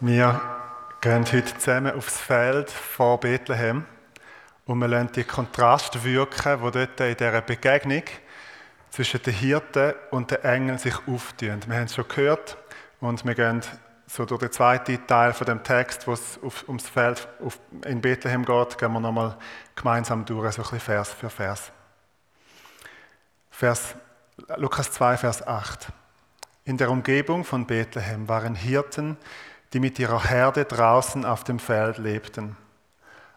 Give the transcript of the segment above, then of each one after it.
Wir gehen heute zusammen aufs Feld vor Bethlehem und wir lassen die Kontrast wirken, wo dort in dieser Begegnung zwischen den Hirten und den Engeln sich auftun. Wir haben es schon gehört und wir gehen so durch den zweiten Teil von dem Text, wo es auf, ums Feld auf, in Bethlehem geht, gehen wir nochmal gemeinsam durch, so ein bisschen Vers für Vers. Vers Lukas 2, Vers 8. In der Umgebung von Bethlehem waren Hirten, die mit ihrer Herde draußen auf dem Feld lebten.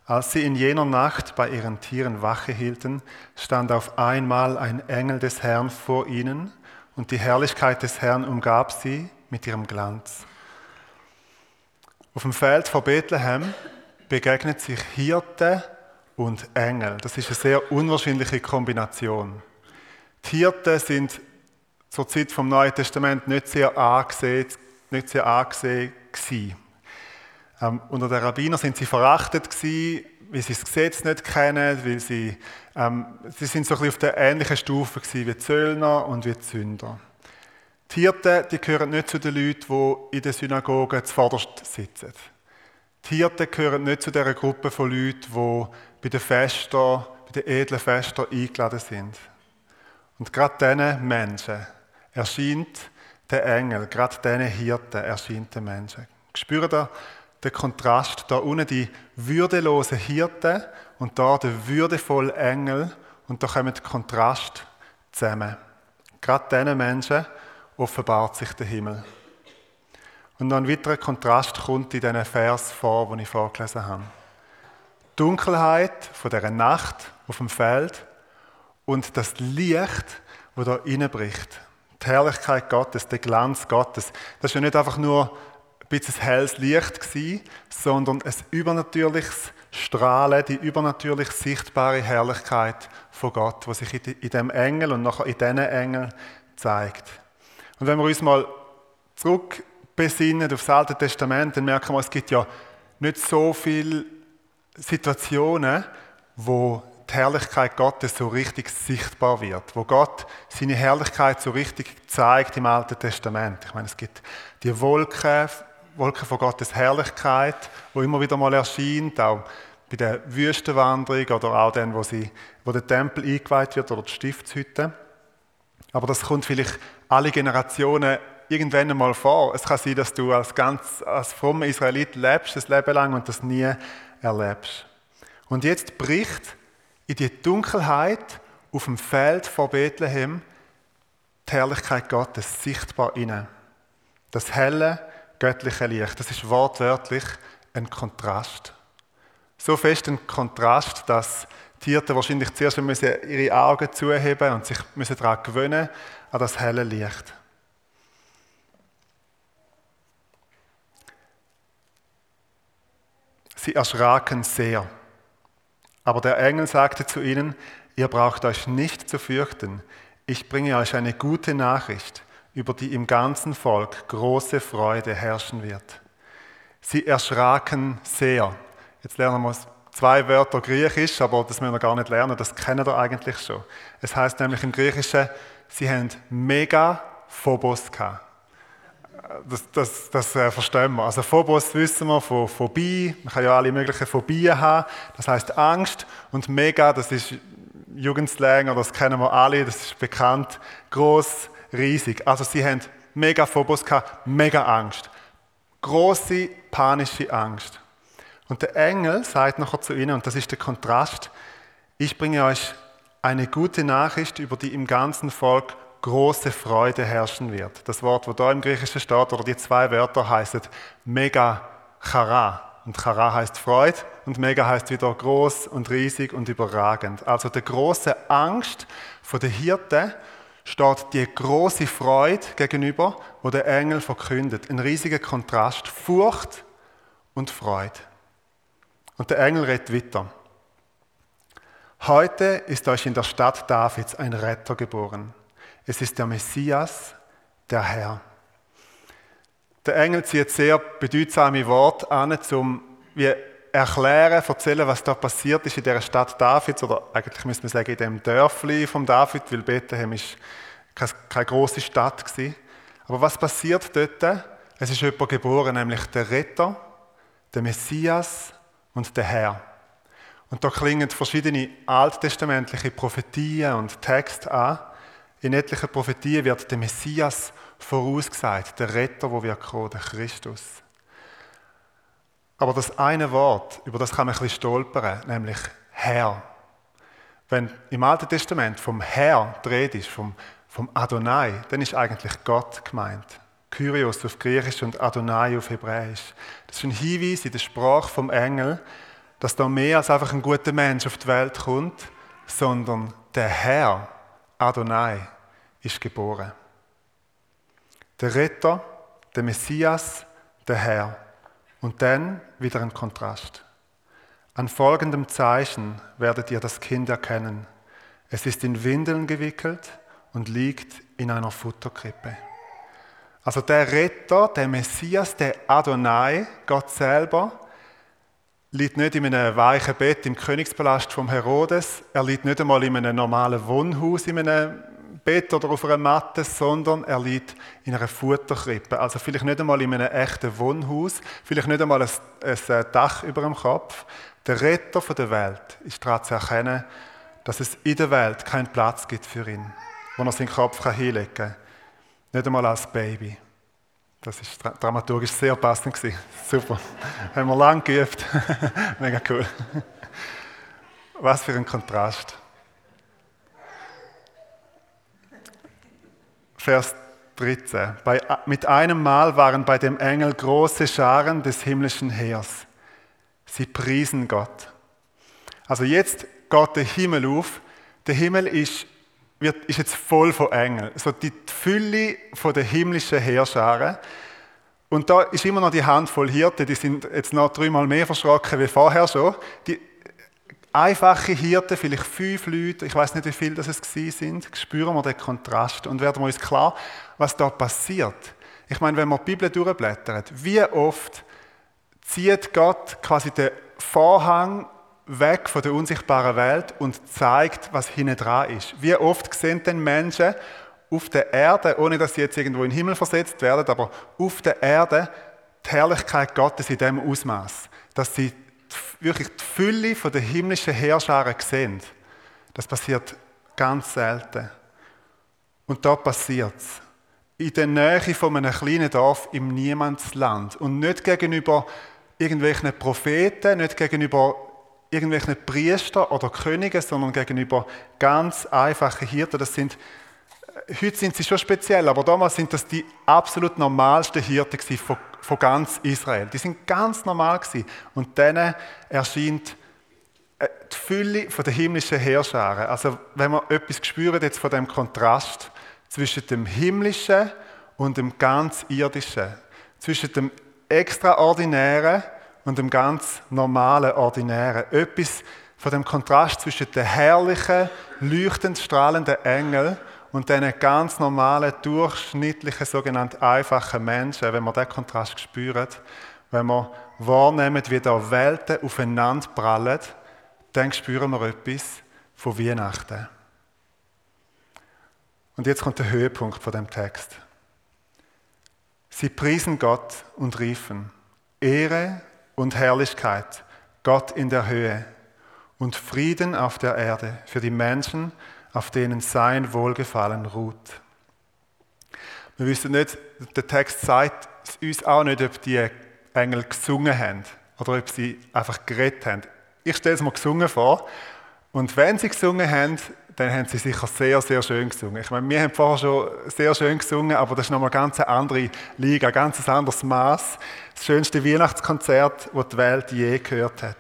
Als sie in jener Nacht bei ihren Tieren Wache hielten, stand auf einmal ein Engel des Herrn vor ihnen und die Herrlichkeit des Herrn umgab sie mit ihrem Glanz. Auf dem Feld vor Bethlehem begegnet sich Hirte und Engel. Das ist eine sehr unwahrscheinliche Kombination. Die Hirten sind zur Zeit vom Neuen Testament nicht sehr angesehen, nicht sehr angesehen. Ähm, unter den Rabbiner sind sie verachtet gewesen, weil sie das Gesetz nicht kennen, weil sie, ähm, sie sind so ein bisschen auf der ähnlichen Stufe gewesen wie Zöllner und wie die Sünder. Die Hirten, die gehören nicht zu den Leuten, die in den Synagogen zuvorderst sitzen. Die Hirten gehören nicht zu dieser Gruppe von Leuten, die bei den Festen, bei den edlen Festen eingeladen sind. Und gerade diesen Menschen erscheint der Engel, gerade diesen Hirten erscheint der Menschen. Spürt ihr den Kontrast? Da unten die würdelosen Hirten und da der würdevolle Engel und da kommen der Kontrast zusammen. Gerade diesen Menschen offenbart sich der Himmel. Und noch ein weiterer Kontrast kommt in diesen Vers vor, den ich vorgelesen habe. Die Dunkelheit von dieser Nacht auf dem Feld und das Licht, das da reinbricht. Die Herrlichkeit Gottes, der Glanz Gottes. Das ist ja nicht einfach nur ein bisschen helles Licht gewesen, sondern ein übernatürliches Strahlen, die übernatürlich sichtbare Herrlichkeit von Gott, die sich in dem Engel und nachher in diesen Engeln zeigt. Und wenn wir uns mal zurück besinnen auf das Alte Testament, dann merken wir, es gibt ja nicht so viele Situationen, wo die Herrlichkeit Gottes so richtig sichtbar wird, wo Gott seine Herrlichkeit so richtig zeigt im Alten Testament. Ich meine, es gibt die Wolke, Wolke von Gottes Herrlichkeit, wo immer wieder mal erscheint, auch bei der Wüstenwanderung oder auch dann, wo, sie, wo der Tempel eingeweiht wird oder die Stiftshütte. Aber das kommt vielleicht alle Generationen irgendwann einmal vor. Es kann sein, dass du als ganz als frommer Israelit lebst, das Leben lang und das nie erlebst. Und jetzt bricht in die Dunkelheit auf dem Feld vor Bethlehem die Herrlichkeit Gottes sichtbar inne. Das helle, göttliche Licht, das ist wortwörtlich ein Kontrast. So fest ein Kontrast, dass Hirten wahrscheinlich zuerst müssen ihre Augen zuheben und sich müssen daran gewöhnen, an das helle Licht. Sie erschraken sehr. Aber der Engel sagte zu ihnen, ihr braucht euch nicht zu fürchten, ich bringe euch eine gute Nachricht, über die im ganzen Volk große Freude herrschen wird. Sie erschraken sehr. Jetzt lernen wir zwei Wörter Griechisch, aber das müssen wir gar nicht lernen, das kennen wir eigentlich schon. Es heißt nämlich im Griechischen, sie haben mega Phobos gehabt das, das, das äh, verstehen wir. Also Phobos wissen wir von Phobie, man kann ja alle möglichen Phobien haben, das heißt Angst und Mega, das ist Jugendslang, oder das kennen wir alle, das ist bekannt, groß, riesig. Also sie haben mega Phobos gehabt, mega Angst. Große panische Angst. Und der Engel sagt nachher zu ihnen, und das ist der Kontrast, ich bringe euch eine gute Nachricht, über die im ganzen Volk große Freude herrschen wird. Das Wort, wo da im Griechischen steht, oder die zwei Wörter heißen mega chara. Und chara heißt Freude und mega heißt wieder groß und riesig und überragend. Also der große Angst von der Hirte steht die große Freude gegenüber, wo der Engel verkündet. Ein riesiger Kontrast, Furcht und Freude. Und der Engel redet weiter. Heute ist euch in der Stadt Davids ein Retter geboren. Es ist der Messias, der Herr. Der Engel zieht sehr bedeutsame Worte an, um wie erklären, erzählen, was da passiert ist in der Stadt Davids, oder eigentlich müsste man sagen, in dem Dörfli von David, weil Bethlehem ist keine, keine große Stadt gewesen. Aber was passiert dort? Es ist jemand geboren, nämlich der Retter, der Messias und der Herr. Und da klingen verschiedene alttestamentliche Prophetien und Texte an. In etlichen Prophetien wird der Messias vorausgesagt, der Retter, wo wir kommen, der Christus. Aber das eine Wort, über das kann man ein bisschen stolpern, nämlich Herr. Wenn im Alten Testament vom Herr dreht ist, vom, vom Adonai, dann ist eigentlich Gott gemeint. Kyrios auf Griechisch und Adonai auf Hebräisch. Das ist ein Hinweis in der Sprache vom Engel, dass da mehr als einfach ein guter Mensch auf die Welt kommt, sondern der Herr, Adonai, ist geboren. Der Retter, der Messias, der Herr. Und dann wieder ein Kontrast. An folgendem Zeichen werdet ihr das Kind erkennen. Es ist in Windeln gewickelt und liegt in einer Futterkrippe. Also der Retter, der Messias, der Adonai, Gott selber, liegt nicht in einem weichen Bett im Königspalast vom Herodes. Er liegt nicht einmal in einem normalen Wohnhaus, in einem Bett oder auf einer Matte, sondern er liegt in einer Futterkrippe. Also vielleicht nicht einmal in einem echten Wohnhaus, vielleicht nicht einmal ein, ein Dach über dem Kopf. Der Retter der Welt ist daran zu erkennen, dass es in der Welt keinen Platz gibt für ihn, wo er seinen Kopf hinlegen kann. Nicht einmal als Baby. Das ist dramaturgisch sehr passend gewesen. Super. Haben wir lang geübt. Mega cool. Was für ein Kontrast. Vers 13. Bei, mit einem Mal waren bei dem Engel große Scharen des himmlischen Heers. Sie priesen Gott. Also jetzt geht der Himmel auf. Der Himmel ist, wird, ist jetzt voll von Engeln. So die Fülle von der himmlischen Heerscharen. Und da ist immer noch die Handvoll Hirten, die sind jetzt noch dreimal mehr verschrocken wie vorher schon. Die einfache Hirten, vielleicht fünf Leute, ich weiß nicht, wie viele das es sind, spüren wir den Kontrast und werden wir uns klar, was da passiert. Ich meine, wenn man die Bibel durchblättert, wie oft zieht Gott quasi den Vorhang weg von der unsichtbaren Welt und zeigt, was hinten dran ist. Wie oft sehen denn Menschen auf der Erde, ohne dass sie jetzt irgendwo in den Himmel versetzt werden, aber auf der Erde die Herrlichkeit Gottes in dem Ausmaß, dass sie wirklich die Fülle von der himmlischen Herrscharen sehen. Das passiert ganz selten. Und da passiert es. In der Nähe von einem kleinen Dorf im Niemandsland. Und nicht gegenüber irgendwelchen Propheten, nicht gegenüber irgendwelchen Priester oder Königen, sondern gegenüber ganz einfachen Hirten. Das sind, heute sind sie schon speziell, aber damals sind das die absolut normalsten Hirten von von ganz Israel. Die sind ganz normal gewesen. Und dann erscheint äh, die Fülle von der himmlischen Heerscharen. Also wenn wir etwas spüren jetzt von dem Kontrast zwischen dem himmlischen und dem ganz irdischen, zwischen dem extraordinären und dem ganz normalen ordinären, etwas von dem Kontrast zwischen den herrlichen, leuchtend strahlenden Engeln und diesen ganz normalen, durchschnittlichen, sogenannten einfachen Menschen, wenn wir diesen Kontrast spüren, wenn wir wahrnehmen, wie da Welten aufeinander prallen, dann spüren wir etwas von Weihnachten. Und jetzt kommt der Höhepunkt von dem Text. Sie priesen Gott und riefen, Ehre und Herrlichkeit, Gott in der Höhe und Frieden auf der Erde für die Menschen, auf denen sein Wohlgefallen ruht. Wir wissen nicht, der Text sagt uns auch nicht, ob die Engel gesungen haben oder ob sie einfach geredet haben. Ich stelle es mir gesungen vor. Und wenn sie gesungen haben, dann haben sie sicher sehr, sehr schön gesungen. Ich meine, wir haben vorher schon sehr schön gesungen, aber das ist nochmal ganz eine andere Liga, ein ganz anderes Maß. Das schönste Weihnachtskonzert, das die Welt je gehört hat.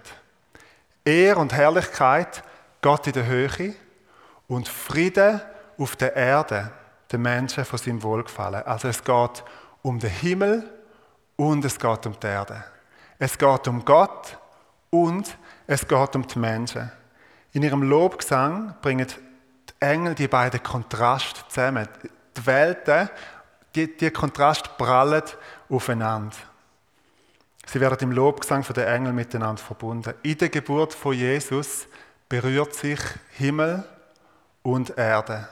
Ehr und Herrlichkeit, Gott in der Höhe und Friede auf der Erde, den Menschen von seinem Wohlgefallen. Also es geht um den Himmel und es geht um die Erde. Es geht um Gott und es geht um die Menschen. In ihrem Lobgesang bringen Engel die beiden Kontraste zusammen. Die Welten, die, die Kontrast prallen aufeinander. Sie werden im Lobgesang von den Engeln miteinander verbunden. In der Geburt von Jesus berührt sich Himmel und Erde.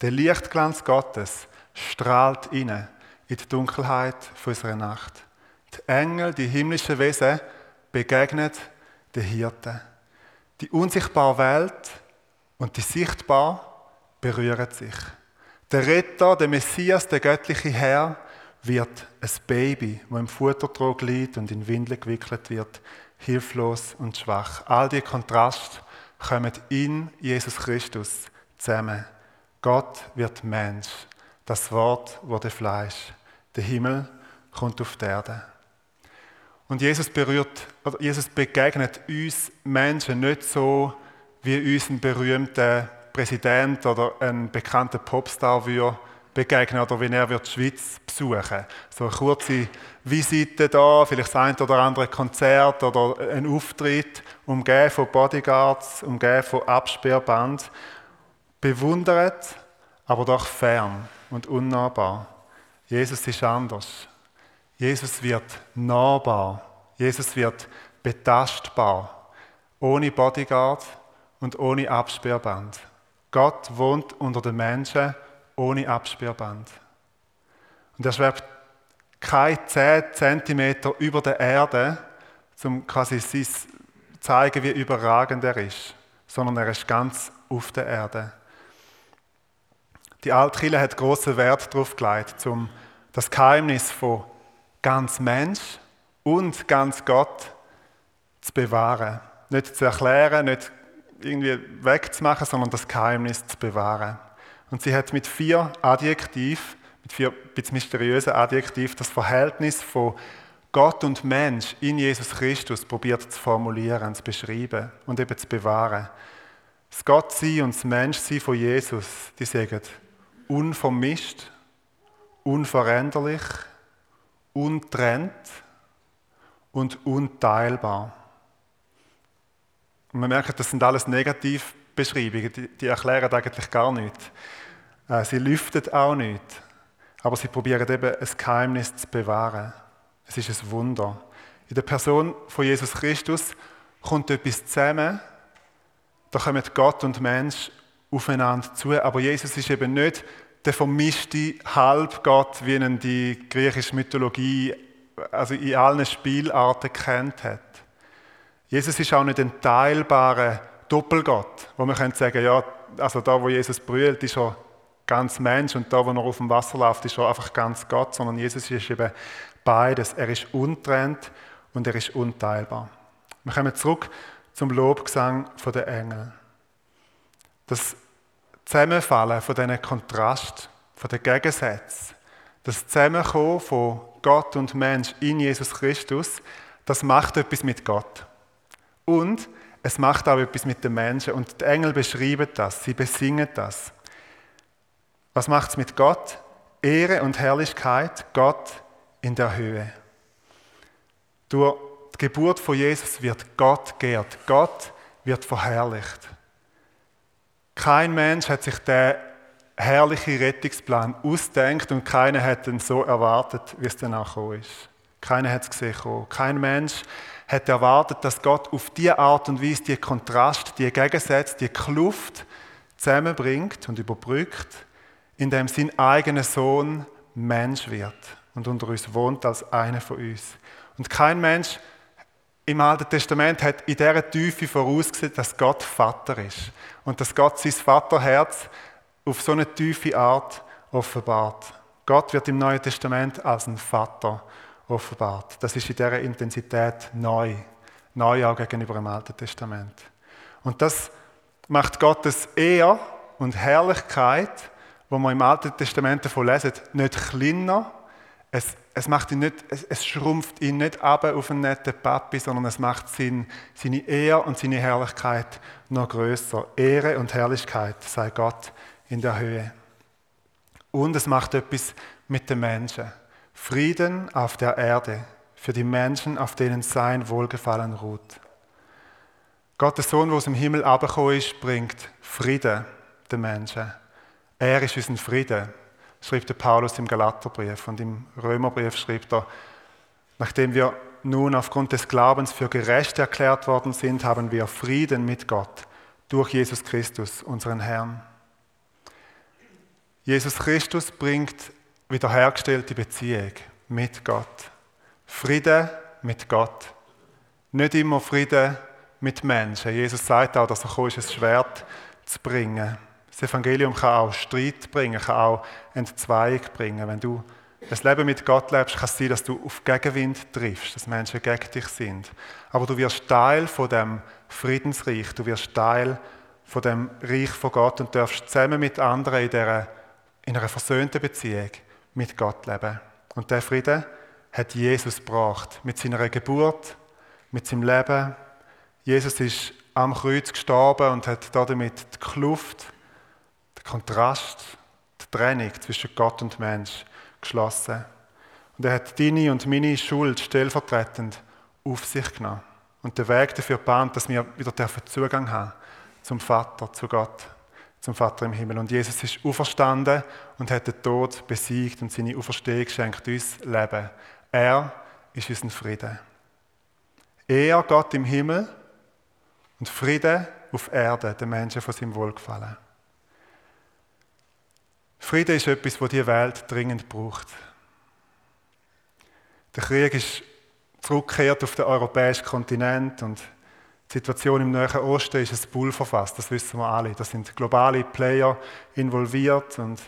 Der Lichtglanz Gottes strahlt inne in die Dunkelheit unserer Nacht. Die Engel, die himmlischen Wesen, begegnen den Hirten. Die unsichtbare Welt und die sichtbar berühren sich. Der Retter, der Messias, der göttliche Herr, wird ein Baby, das im Futtertrog liegt und in Windeln gewickelt wird, hilflos und schwach. All die Kontraste kommen in Jesus Christus zusammen. Gott wird Mensch. Das Wort wurde Fleisch. Der Himmel kommt auf die Erde. Und Jesus berührt, oder Jesus begegnet uns Menschen nicht so, wie uns ein berühmter Präsident oder ein bekannter Popstar würde begegnen oder wie er die Schweiz besuchen So eine kurze Visite da, vielleicht ein oder andere Konzert oder ein Auftritt, umgeben von Bodyguards, umgeben von Absperrband. Bewundert, aber doch fern und unnahbar. Jesus ist anders. Jesus wird nahbar. Jesus wird betastbar. Ohne Bodyguard und ohne Absperrband. Gott wohnt unter den Menschen ohne Absperrband. Und er schwebt keine 10 cm über der Erde, um quasi zu zeigen, wie überragend er ist, sondern er ist ganz auf der Erde. Die Altkirche hat großen Wert darauf gelegt, um das Geheimnis von ganz Mensch und ganz Gott zu bewahren. Nicht zu erklären, nicht irgendwie wegzumachen, sondern das Geheimnis zu bewahren. Und sie hat mit vier Adjektiv, mit vier bisschen mysteriösen Adjektiv, das Verhältnis von Gott und Mensch in Jesus Christus probiert zu formulieren, zu beschreiben und eben zu bewahren. Das Gottsein und das Menschsein von Jesus, die sagen unvermischt, unveränderlich, untrennt und unteilbar. Und man merkt, das sind alles Negativbeschreibungen, die, die erklären eigentlich gar nichts. Äh, sie lüften auch nicht, aber sie probieren eben ein Geheimnis zu bewahren. Es ist ein Wunder. In der Person von Jesus Christus kommt etwas zusammen, da kommen Gott und Mensch aufeinander zu, aber Jesus ist eben nicht der vermischte Halbgott, wie ihn die griechische Mythologie also in allen Spielarten kennt hat. Jesus ist auch nicht ein teilbarer Doppelgott, wo man könnte sagen, ja, also da, wo Jesus brüllt, ist er ganz Mensch und da, wo er auf dem Wasser läuft, ist er einfach ganz Gott, sondern Jesus ist eben beides. Er ist untrennt und er ist unteilbar. Wir kommen zurück zum Lobgesang der Engel. Das Zusammenfallen von diesen Kontrast, von den Gegensätzen, das Zusammenkommen von Gott und Mensch in Jesus Christus, das macht etwas mit Gott. Und es macht auch etwas mit den Menschen. Und die Engel beschreiben das, sie besingen das. Was macht es mit Gott? Ehre und Herrlichkeit, Gott in der Höhe. Durch die Geburt von Jesus wird Gott geehrt. Gott wird verherrlicht. Kein Mensch hat sich den herrlichen Rettungsplan ausdenkt und keiner hat ihn so erwartet, wie es dann auch ist. Keiner hat es gesehen. Kein Mensch hat erwartet, dass Gott auf diese Art und Weise die Kontrast, die Gegensätze, die Kluft zusammenbringt und überbrückt, indem sein eigener Sohn Mensch wird und unter uns wohnt als einer von uns. Und kein Mensch im Alten Testament hat in dieser Tiefe vorausgesehen, dass Gott Vater ist und dass Gott sein Vaterherz auf so eine tiefe Art offenbart. Gott wird im Neuen Testament als ein Vater offenbart. Das ist in dieser Intensität neu. Neu auch gegenüber dem Alten Testament. Und das macht Gottes Ehr und Herrlichkeit, wo man im Alten Testament davon lesen, nicht kleiner. Es, es, macht ihn nicht, es, es schrumpft ihn nicht ab auf einen netten Papi, sondern es macht seine, seine Ehr und seine Herrlichkeit noch größer. Ehre und Herrlichkeit sei Gott in der Höhe. Und es macht etwas mit den Menschen. Frieden auf der Erde für die Menschen, auf denen sein Wohlgefallen ruht. Gottes Sohn, der aus dem Himmel abgekommen ist, bringt Frieden den Menschen. Er ist unser Frieden, schreibt der Paulus im Galaterbrief und im Römerbrief schreibt er, nachdem wir nun aufgrund des Glaubens für gerecht erklärt worden sind, haben wir Frieden mit Gott durch Jesus Christus, unseren Herrn. Jesus Christus bringt wiederhergestellte Beziehung mit Gott. Friede mit Gott. Nicht immer Friede mit Menschen. Jesus sagt auch, dass er gekommen ist, ein Schwert zu bringen. Das Evangelium kann auch Streit bringen, kann auch Entzweiung bringen. Wenn du ein Leben mit Gott lebst, kann es sein, dass du auf Gegenwind triffst, dass Menschen gegen dich sind. Aber du wirst Teil von dem Friedensreich, du wirst Teil von dem Reich von Gott und darfst zusammen mit anderen in, dieser, in einer versöhnten Beziehung mit Gott leben. Und der Frieden hat Jesus gebracht. Mit seiner Geburt, mit seinem Leben. Jesus ist am Kreuz gestorben und hat damit die Kluft, den Kontrast, die Trennung zwischen Gott und Mensch geschlossen. Und er hat deine und meine Schuld stellvertretend auf sich genommen. Und den Weg dafür bahnt, dass wir wieder Zugang haben zum Vater, zu Gott, zum Vater im Himmel. Und Jesus ist auferstanden und hat den Tod besiegt und seine Auferstehung schenkt uns Leben. Er ist unser Frieden. Er, Gott im Himmel und Frieden auf Erde, den Menschen von seinem Wohlgefallen. Frieden ist etwas, was die Welt dringend braucht. Der Krieg ist zurückgekehrt auf den europäischen Kontinent und die Situation im Nahen Osten ist ein Pulverfass, das wissen wir alle. Da sind globale Player involviert und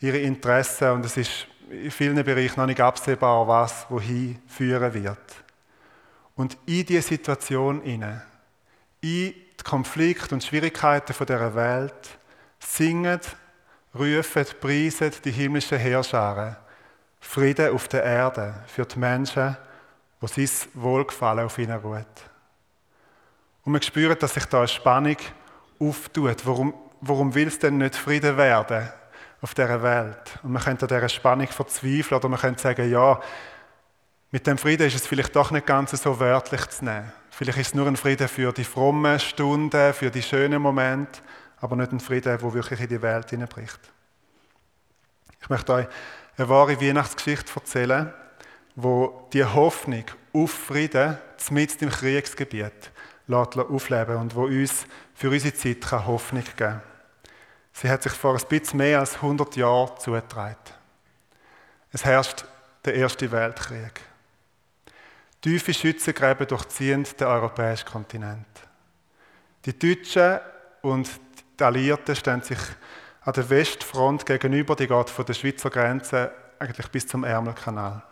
ihre Interessen und es ist in vielen Bereichen noch nicht absehbar, was wohin führen wird. Und in diese Situation inne, in die Konflikte und Schwierigkeiten dieser Welt, singen rufen, preisen die himmlischen Herrscharen Frieden auf der Erde für die Menschen, wo sein Wohlgefallen auf ihnen ruht. Und man spürt, dass sich da eine Spannung auftut. Warum, warum will es denn nicht Frieden werden auf dieser Welt? Und man könnte an dieser Spannung verzweifeln oder man könnte sagen, ja, mit dem Frieden ist es vielleicht doch nicht ganz so wörtlich zu nehmen. Vielleicht ist es nur ein Frieden für die frommen Stunden, für die schönen Momente aber nicht ein Frieden, der wirklich in die Welt hineinbricht. Ich möchte euch eine wahre Weihnachtsgeschichte erzählen, wo die Hoffnung auf Frieden mitten im Kriegsgebiet aufleben und wo uns für unsere Zeit Hoffnung geben kann. Sie hat sich vor ein bisschen mehr als 100 Jahren zugetragen. Es herrscht der Erste Weltkrieg. Tiefe Schützengräben durchziehen den europäischen Kontinent. Die Deutschen und die Alliierten stehen sich an der Westfront gegenüber, die geht von der Schweizer Grenze eigentlich bis zum Ärmelkanal.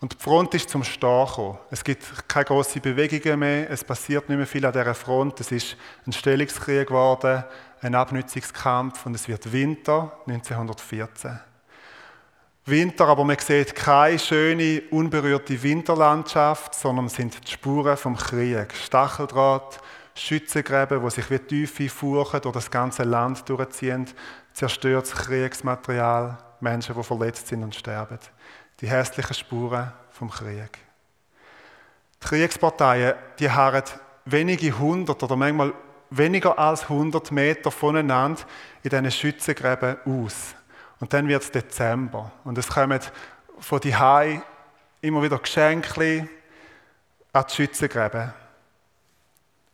Und die Front ist zum Stehen gekommen. Es gibt keine grossen Bewegungen mehr, es passiert nicht mehr viel an dieser Front. Es ist ein Stellungskrieg geworden, ein Abnützungskampf und es wird Winter 1914. Winter, aber man sieht keine schöne, unberührte Winterlandschaft, sondern es sind die Spuren vom Krieg. Stacheldraht, Schützengräben, die sich wie tiefe Furchen durch das ganze Land durchziehen, zerstörtes Kriegsmaterial, Menschen, die verletzt sind und sterben. Die hässlichen Spuren vom Krieg. Die Kriegsparteien, die harren wenige hundert oder manchmal weniger als hundert Meter voneinander in diesen Schützengräben aus. Und dann wird es Dezember. Und es kommen von die Hai immer wieder Geschenke an die Schützengräben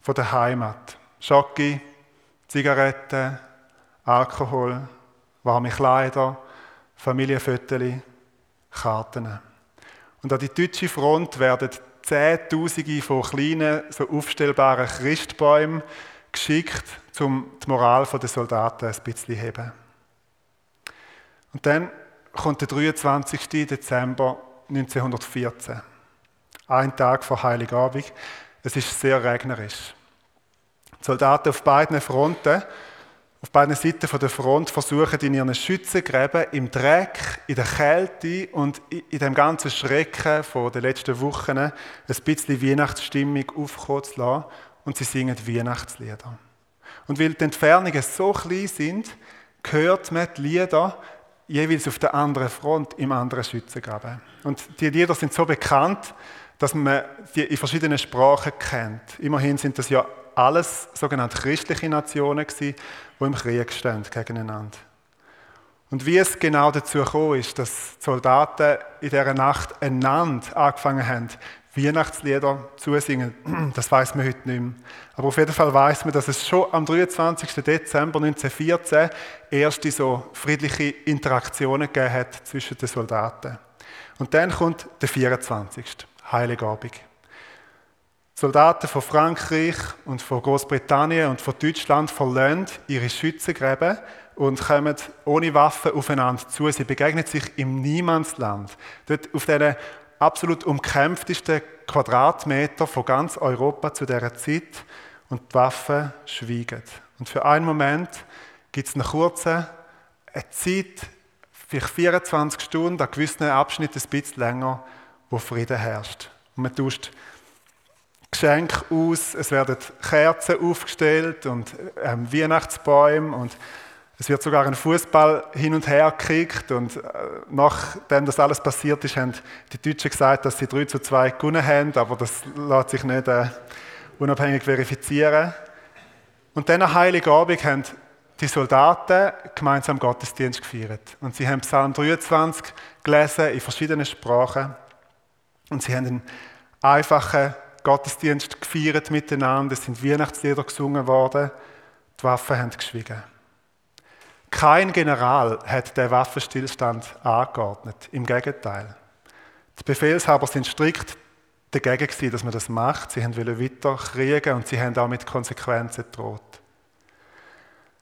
von der Heimat. Schocke, Zigaretten, Alkohol, warme Kleider, Familienfotos, Karten. Und an die deutsche Front werden Zehntausende von kleinen, so aufstellbaren Christbäumen geschickt, um die Moral der Soldaten ein bisschen zu heben. Und dann kommt der 23. Dezember 1914, ein Tag vor Heiligabend. Es ist sehr regnerisch. Die Soldaten auf beiden Fronten, auf beiden Seiten der Front versuchen in ihren Schützengräben im Dreck, in der Kälte und in dem ganzen Schrecken von den letzten Wochen ein bisschen Weihnachtsstimmung aufkommen zu lassen und sie singen Weihnachtslieder. Und weil die Entfernungen so klein sind, hört man die Lieder jeweils auf der anderen Front im anderen Schützengraben. Und die Lieder sind so bekannt, dass man die in verschiedenen Sprachen kennt. Immerhin sind das ja alles sogenannte christliche Nationen die im Krieg stehen gegeneinander. Und wie es genau dazu gekommen ist, dass die Soldaten in dieser Nacht einander angefangen haben, Weihnachtslieder zusingen, das weiß man heute nicht mehr. Aber auf jeden Fall weiß man, dass es schon am 23. Dezember 1914 erste so friedliche Interaktionen gegeben hat zwischen den Soldaten. Und dann kommt der 24. Heiligabend. Soldaten von Frankreich und von Großbritannien und von Deutschland verlassen ihre Schützengräben und kommen ohne Waffen aufeinander zu. Sie begegnen sich im Niemandsland. Dort auf diesen absolut umkämpftesten Quadratmeter von ganz Europa zu dieser Zeit und die Waffen schweigen. Und für einen Moment gibt es eine kurze eine Zeit, vielleicht 24 Stunden, an gewissen Abschnitten ein bisschen länger, wo Frieden herrscht. Und man tauscht Geschenke aus, es werden Kerzen aufgestellt und ähm, Weihnachtsbäume und es wird sogar ein Fußball hin und her gekickt und äh, nachdem das alles passiert ist, haben die Deutschen gesagt, dass sie 3 zu 2 gewonnen haben, aber das lässt sich nicht äh, unabhängig verifizieren. Und dann am Heiligabend haben die Soldaten gemeinsam Gottesdienst gefeiert. Und sie haben Psalm 23 gelesen in verschiedenen Sprachen. Und sie haben einen einfachen Gottesdienst gefeiert miteinander, es sind Weihnachtslieder gesungen worden, die Waffen haben geschwiegen. Kein General hat den Waffenstillstand angeordnet, im Gegenteil. Die Befehlshaber sind strikt dagegen gewesen, dass man das macht. Sie wollten weiter kriegen und sie haben auch mit Konsequenzen gedroht.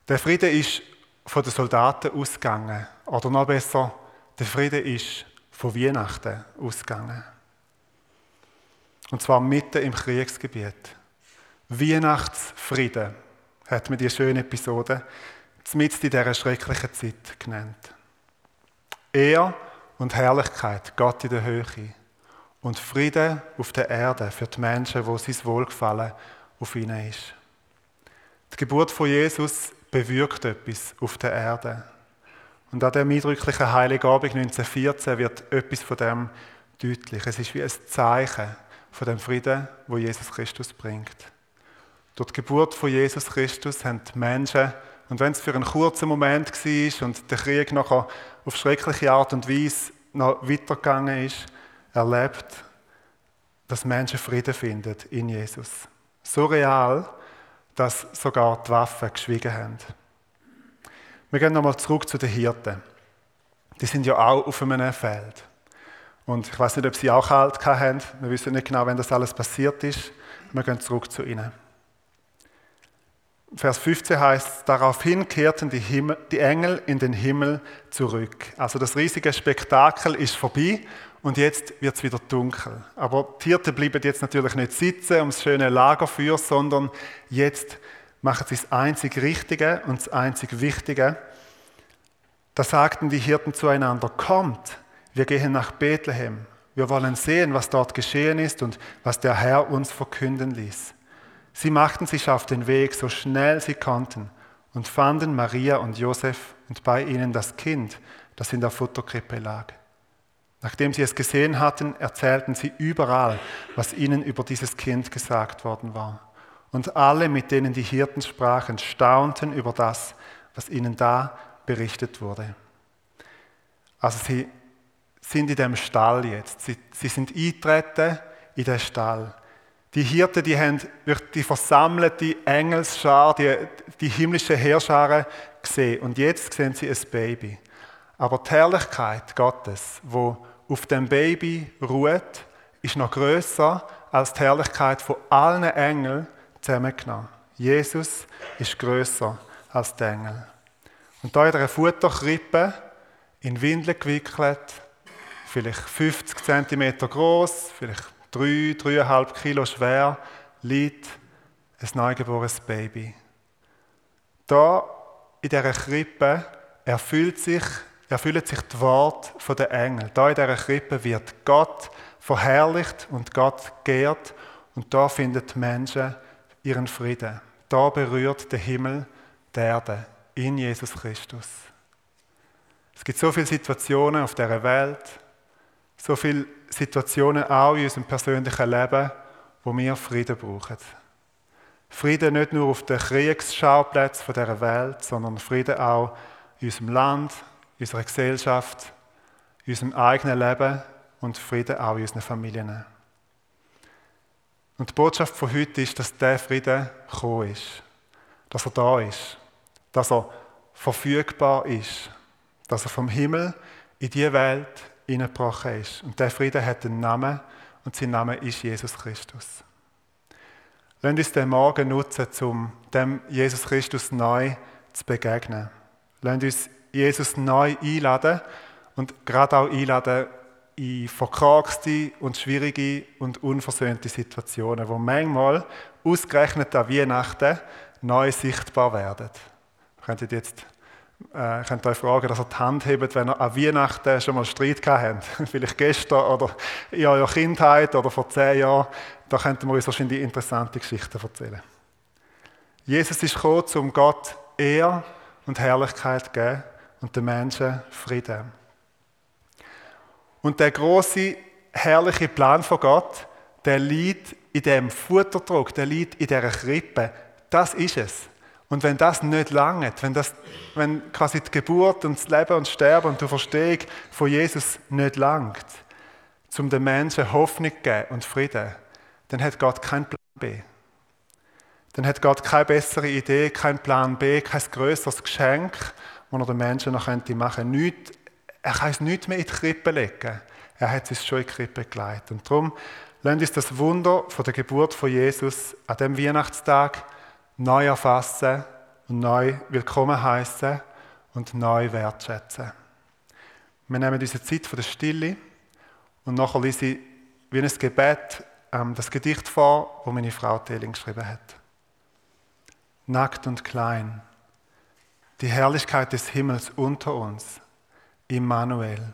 Der Friede ist von den Soldaten ausgegangen. Oder noch besser, der Friede ist von Weihnachten ausgegangen. Und zwar mitten im Kriegsgebiet. Weihnachtsfrieden hat man die schöne Episode mitten in dieser schrecklichen Zeit genannt. Er und Herrlichkeit, Gott in der Höhe. Und Frieden auf der Erde für die Menschen, wo sein Wohlgefallen auf ihnen ist. Die Geburt von Jesus bewirkt etwas auf der Erde. Und an dem eindrücklichen Heiligabend 1914 wird etwas von dem deutlich. Es ist wie ein Zeichen von dem Frieden, wo Jesus Christus bringt. Durch die Geburt von Jesus Christus haben die Menschen, und wenn es für einen kurzen Moment war und der Krieg nachher auf schreckliche Art und Weise noch weitergegangen ist, erlebt, dass Menschen Frieden finden in Jesus. So real, dass sogar die Waffen geschwiegen haben. Wir gehen nochmal zurück zu den Hirten. Die sind ja auch auf einem Feld. Und ich weiß nicht, ob sie auch kalt haben. Wir wissen nicht genau, wann das alles passiert ist. Wir gehen zurück zu ihnen. Vers 15 heißt, daraufhin kehrten die, Himmel, die, Engel in den Himmel zurück. Also das riesige Spektakel ist vorbei und jetzt wird es wieder dunkel. Aber die Hirten bleiben jetzt natürlich nicht sitzen ums schöne Lagerfeuer, sondern jetzt machen sie das einzig Richtige und das einzig Wichtige. Da sagten die Hirten zueinander, kommt, wir gehen nach Bethlehem. Wir wollen sehen, was dort geschehen ist und was der Herr uns verkünden ließ. Sie machten sich auf den Weg, so schnell sie konnten, und fanden Maria und Josef und bei ihnen das Kind, das in der Futterkrippe lag. Nachdem sie es gesehen hatten, erzählten sie überall, was ihnen über dieses Kind gesagt worden war. Und alle, mit denen die Hirten sprachen, staunten über das, was ihnen da berichtet wurde. Also sie sind in dem Stall jetzt. Sie, sie sind eingetreten in den Stall. Die Hirten, die haben die versammelte Engelsschar, die, die himmlische Heerschare gesehen. Und jetzt sehen sie ein Baby. Aber die Herrlichkeit Gottes, wo auf dem Baby ruht, ist noch größer als die Herrlichkeit von allen Engeln zusammengenommen. Jesus ist größer als die Engel. Und da in einer Futterkrippe, in Windeln gewickelt, vielleicht 50 cm groß, vielleicht 3, 3,5 Kilo schwer, liegt ein neugeborenes Baby. Da in dieser Krippe erfüllt sich, erfüllen sich die Worte der Engel. Da in dieser Krippe wird Gott verherrlicht und Gott geehrt und da finden die Menschen ihren Frieden. Da berührt der Himmel die Erde in Jesus Christus. Es gibt so viele Situationen auf dieser Welt, so viele Situationen auch in unserem persönlichen Leben, wo wir Frieden brauchen. Frieden nicht nur auf den Kriegsschauplätzen dieser Welt, sondern Frieden auch in unserem Land, in unserer Gesellschaft, in unserem eigenen Leben und Frieden auch in unseren Familien. Und die Botschaft von heute ist, dass der Friede gekommen ist. Dass er da ist. Dass er verfügbar ist. Dass er vom Himmel in diese Welt hineingebrochen ist. Und der Friede hat einen Namen und sein Name ist Jesus Christus. Lasst uns den Morgen nutzen, um dem Jesus Christus neu zu begegnen. Lasst uns Jesus neu einladen und gerade auch einladen in verkorkste und schwierige und unversöhnte Situationen, wo manchmal ausgerechnet an Weihnachten neu sichtbar werden. Ihr könnt jetzt äh, könnt euch fragen, dass ihr die Hand hebt, wenn ihr an Weihnachten schon mal Streit gehabt habt. Vielleicht gestern oder in eurer Kindheit oder vor zehn Jahren. Da könnten wir uns wahrscheinlich interessante Geschichten erzählen. Jesus ist gekommen, um Gott Ehr und Herrlichkeit zu geben und den Menschen Frieden. Und der große herrliche Plan von Gott, der liegt in dem Futterdruck, der liegt in der Krippe. Das ist es. Und wenn das nicht langt, wenn, das, wenn quasi die Geburt und das Leben und das Sterben und die Verstehung von Jesus nicht langt, um den Menschen Hoffnung zu geben und Frieden, dann hat Gott keinen Plan B. Dann hat Gott keine bessere Idee, keinen Plan B, kein größeres Geschenk, das er den Menschen noch machen könnte. Er kann es nicht mehr in die Krippe legen. Er hat es schon in die Krippe gelegt. Und darum lasst uns das Wunder von der Geburt von Jesus an dem Weihnachtstag neu erfassen und neu willkommen heißen und neu wertschätzen. Wir nehmen diese Zeit von der Stille und nachher lese ich wie ein Gebet ähm, das Gedicht vor, das meine Frau Teling geschrieben hat. Nackt und klein, die Herrlichkeit des Himmels unter uns, Immanuel.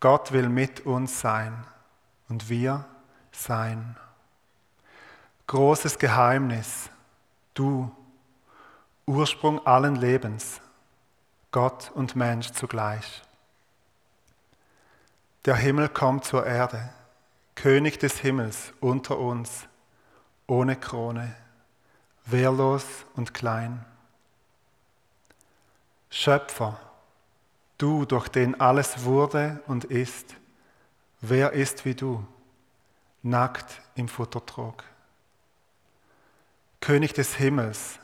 Gott will mit uns sein und wir sein. Großes Geheimnis, Du, Ursprung allen Lebens, Gott und Mensch zugleich. Der Himmel kommt zur Erde, König des Himmels unter uns, ohne Krone, wehrlos und klein. Schöpfer, du, durch den alles wurde und ist, wer ist wie du, nackt im Futtertrog. König des Himmels,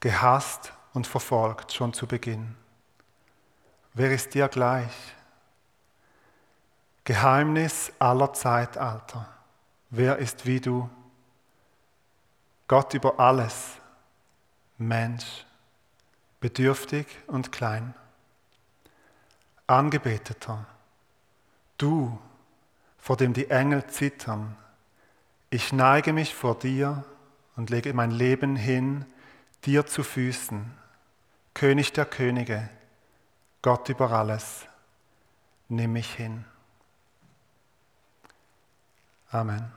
gehasst und verfolgt schon zu Beginn. Wer ist dir gleich? Geheimnis aller Zeitalter. Wer ist wie du? Gott über alles, Mensch, bedürftig und klein. Angebeteter, du, vor dem die Engel zittern, ich neige mich vor dir und lege mein Leben hin, dir zu Füßen, König der Könige, Gott über alles, nimm mich hin. Amen.